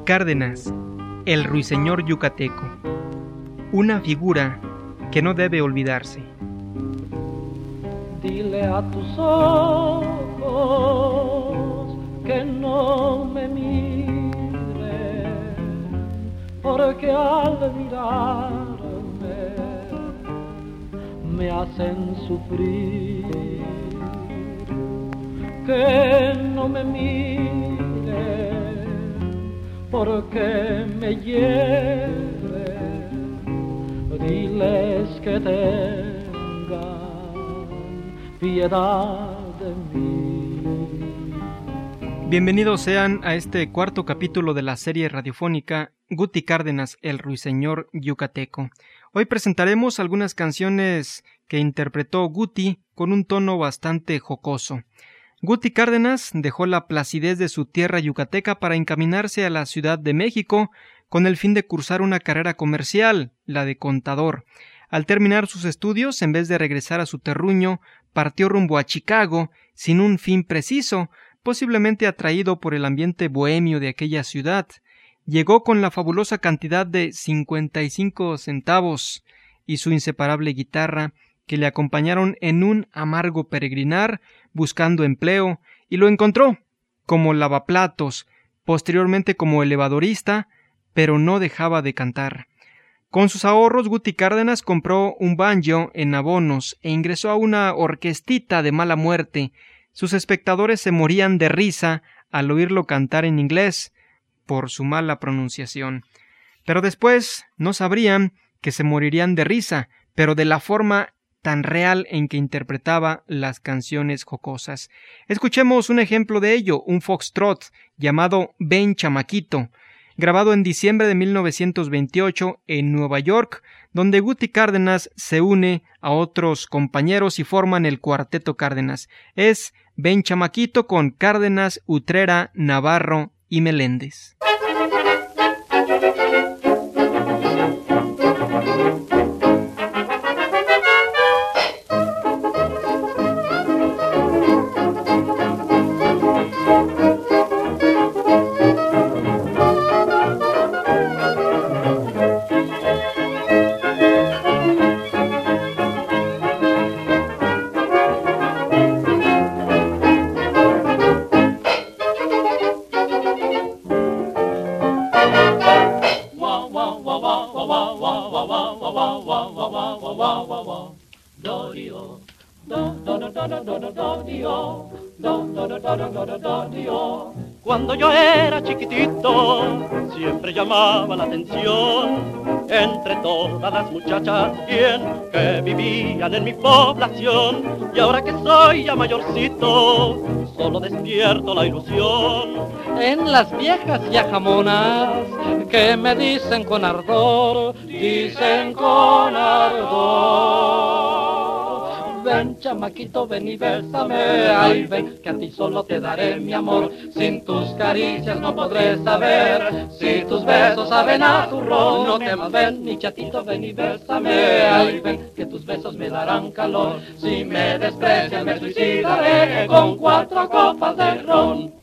Cárdenas, el ruiseñor yucateco, una figura que no debe olvidarse. Dile a tus ojos que no me miren, porque al mirarme me hacen sufrir. Que no me miren porque me hieren, diles que tengan piedad de mí. Bienvenidos sean a este cuarto capítulo de la serie radiofónica Guti Cárdenas, el ruiseñor yucateco. Hoy presentaremos algunas canciones que interpretó Guti con un tono bastante jocoso. Guti Cárdenas dejó la placidez de su tierra yucateca para encaminarse a la Ciudad de México con el fin de cursar una carrera comercial, la de contador. Al terminar sus estudios, en vez de regresar a su terruño, partió rumbo a Chicago sin un fin preciso, posiblemente atraído por el ambiente bohemio de aquella ciudad. Llegó con la fabulosa cantidad de cincuenta y cinco centavos y su inseparable guitarra que le acompañaron en un amargo peregrinar buscando empleo y lo encontró como lavaplatos, posteriormente como elevadorista, pero no dejaba de cantar. Con sus ahorros, Guti Cárdenas compró un banjo en abonos e ingresó a una orquestita de mala muerte. Sus espectadores se morían de risa al oírlo cantar en inglés por su mala pronunciación. Pero después no sabrían que se morirían de risa, pero de la forma tan real en que interpretaba las canciones jocosas. Escuchemos un ejemplo de ello, un foxtrot llamado Ben Chamaquito, grabado en diciembre de 1928 en Nueva York, donde Guti Cárdenas se une a otros compañeros y forman el Cuarteto Cárdenas. Es Ben Chamaquito con Cárdenas, Utrera, Navarro y Meléndez. Cuando yo era chiquitito, siempre llamaba la atención entre todas las muchachas bien que vivían en mi población. Y ahora que soy ya mayorcito, solo despierto la ilusión. En las viejas ya jamonas que me dicen con ardor, dicen con ardor ven, chamaquito, ven y bésame, ay, ven, que a ti solo te daré mi amor. Sin tus caricias no podré saber si tus besos saben a turrón. No temas, ven, mi chatito, ven y bésame, ay, ven, que tus besos me darán calor. Si me desprecias me suicidaré con cuatro copas de ron.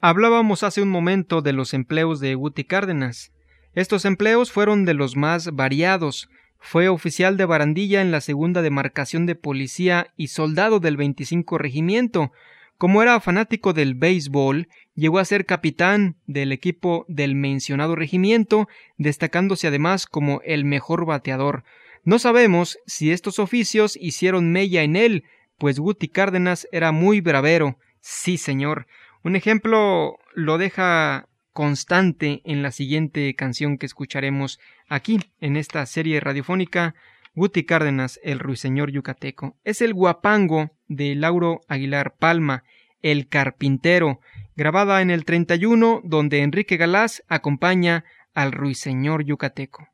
Hablábamos hace un momento de los empleos de Guti Cárdenas. Estos empleos fueron de los más variados. Fue oficial de barandilla en la segunda demarcación de policía y soldado del 25 regimiento. Como era fanático del béisbol, llegó a ser capitán del equipo del mencionado regimiento, destacándose además como el mejor bateador. No sabemos si estos oficios hicieron mella en él, pues Guti Cárdenas era muy bravero. Sí, señor. Un ejemplo lo deja constante en la siguiente canción que escucharemos aquí en esta serie radiofónica Guti Cárdenas, el ruiseñor yucateco. Es el guapango de Lauro Aguilar Palma, El Carpintero, grabada en el 31, donde Enrique Galás acompaña al ruiseñor yucateco.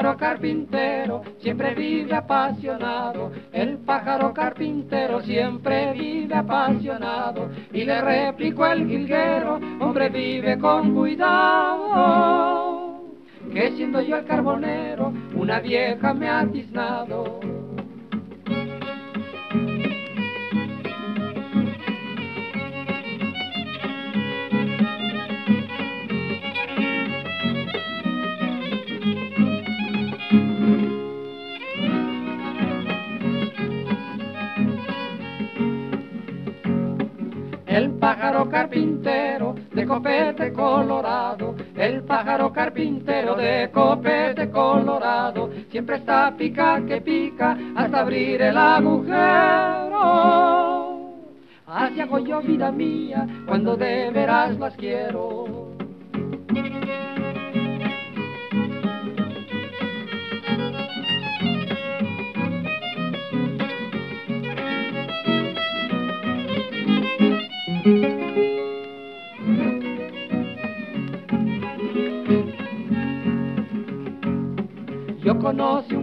Pájaro carpintero siempre vive apasionado, el pájaro carpintero siempre vive apasionado. Y le replicó el jilguero, hombre vive con cuidado, que siendo yo el carbonero, una vieja me ha tiznado. Pájaro carpintero de copete colorado, el pájaro carpintero de copete colorado, siempre está pica que pica hasta abrir el agujero. Así hago yo vida mía cuando de veras las quiero.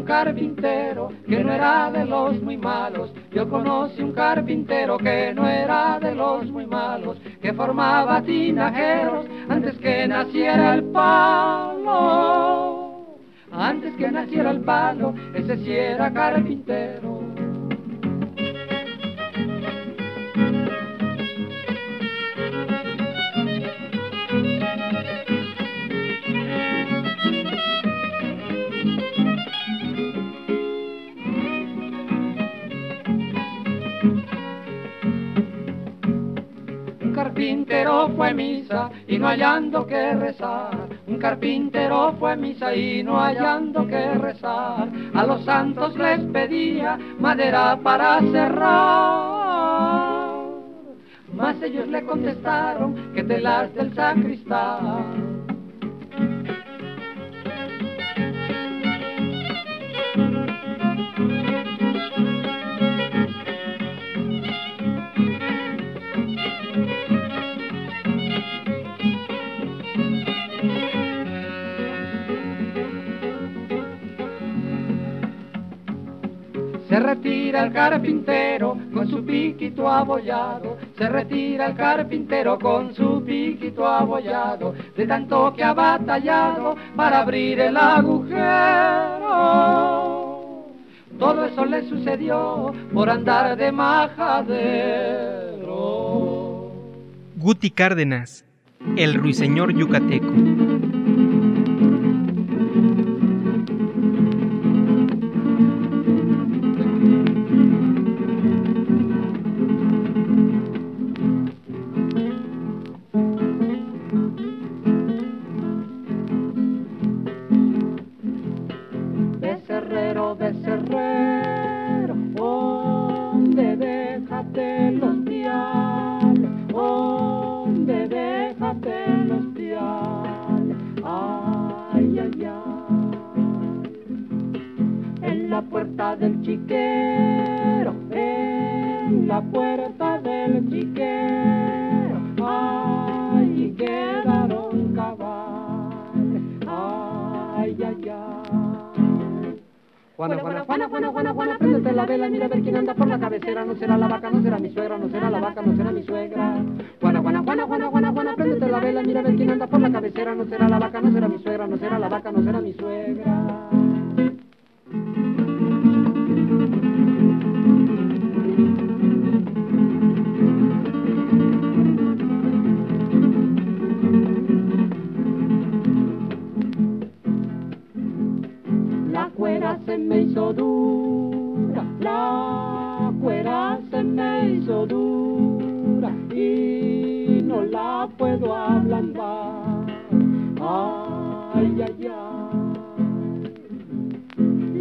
Carpintero que no era de los muy malos. Yo conocí un carpintero que no era de los muy malos, que formaba tinajeros antes que naciera el palo. Antes que naciera el palo, ese sí era carpintero. Carpintero fue misa y no hallando que rezar. Un carpintero fue misa y no hallando que rezar. A los santos les pedía madera para cerrar. Mas ellos le contestaron que te las del sacristán. Se retira el carpintero con su piquito abollado, se retira el carpintero con su piquito abollado, de tanto que ha batallado para abrir el agujero. Todo eso le sucedió por andar de majadero. Guti Cárdenas, el ruiseñor yucateco. del chiquero, en la puerta del chiquero, allí quedaron cabales, ay, ay, ay. Juana, Juana, Juana, Juana, Juana, Juana, préndete la vela, mira a ver quién anda por la cabecera, no será la vaca, no será mi suegra, no será la vaca, no será mi suegra. Juana, Juana, Juana, Juana, Juana, Juana, préndete la vela, mira a ver quién anda por la cabecera, no será la vaca, no será mi suegra, no será la vaca, no será mi suegra. La cuera se me hizo dura y no la puedo ablandar. Ay, ay, ay.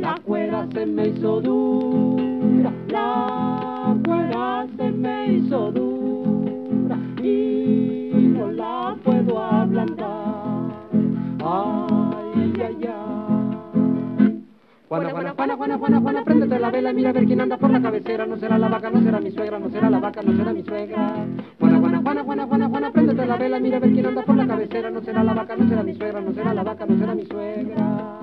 La cuera se me hizo dura, la cuera se me hizo dura Juana, Juana, Juana, Juana, Juana, Juana, préndete la vela, mira a ver quién anda por la cabecera, no será la vaca, no será mi suegra, no será la vaca, no será mi suegra. Juana, Juana, Juana, Juana, Juana, Juana, préndete la vela, mira a ver quién anda por la cabecera, no será la vaca, no será mi suegra, no será la vaca, no será mi suegra.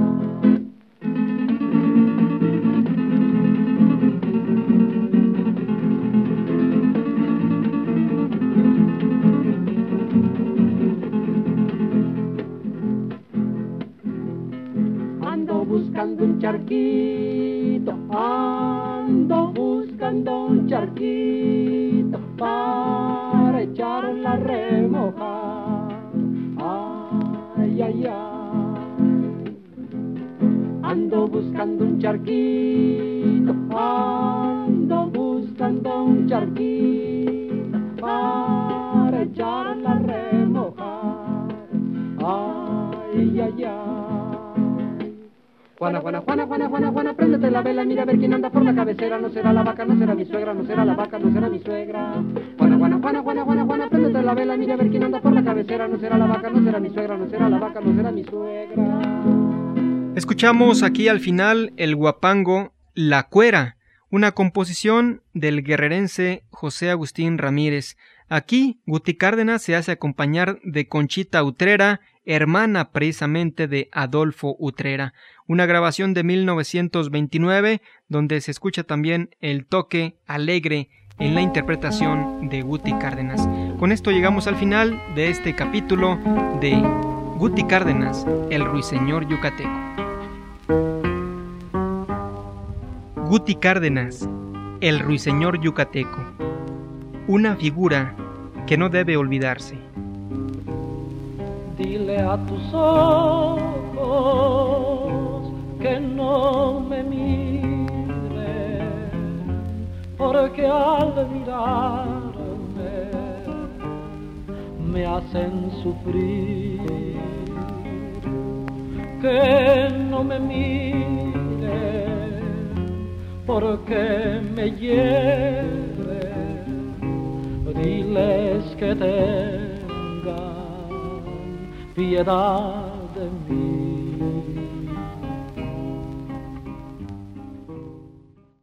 Buscando un charquito, ando buscando un charquito para echarla a remojar. Ay, ay, ay. Ando buscando un charquito, ando buscando un charquito Juana, Juana, Juana, Juana, Juana, Juana, préndete la vela, mira a ver quién anda por la cabecera, no será la vaca, no será mi suegra, no será la vaca, no será mi suegra. Juana, Juana, Juana, Juana, Juana, Juana, préndete la vela, mira a ver quién anda por la cabecera, no será la vaca, no será mi suegra, no será la vaca, no será mi suegra. Escuchamos aquí al final el guapango La Cuera, una composición del guerrerense José Agustín Ramírez. Aquí Guti Cárdenas se hace acompañar de Conchita Utrera, hermana precisamente de Adolfo Utrera una grabación de 1929 donde se escucha también el toque alegre en la interpretación de Guti Cárdenas. Con esto llegamos al final de este capítulo de Guti Cárdenas, el ruiseñor yucateco. Guti Cárdenas, el ruiseñor yucateco, una figura que no debe olvidarse. Dile a tus ojos que no me mire, porque al mirarme me hacen sufrir. Que no me mire, porque me lleve, diles que tengan piedad de mí.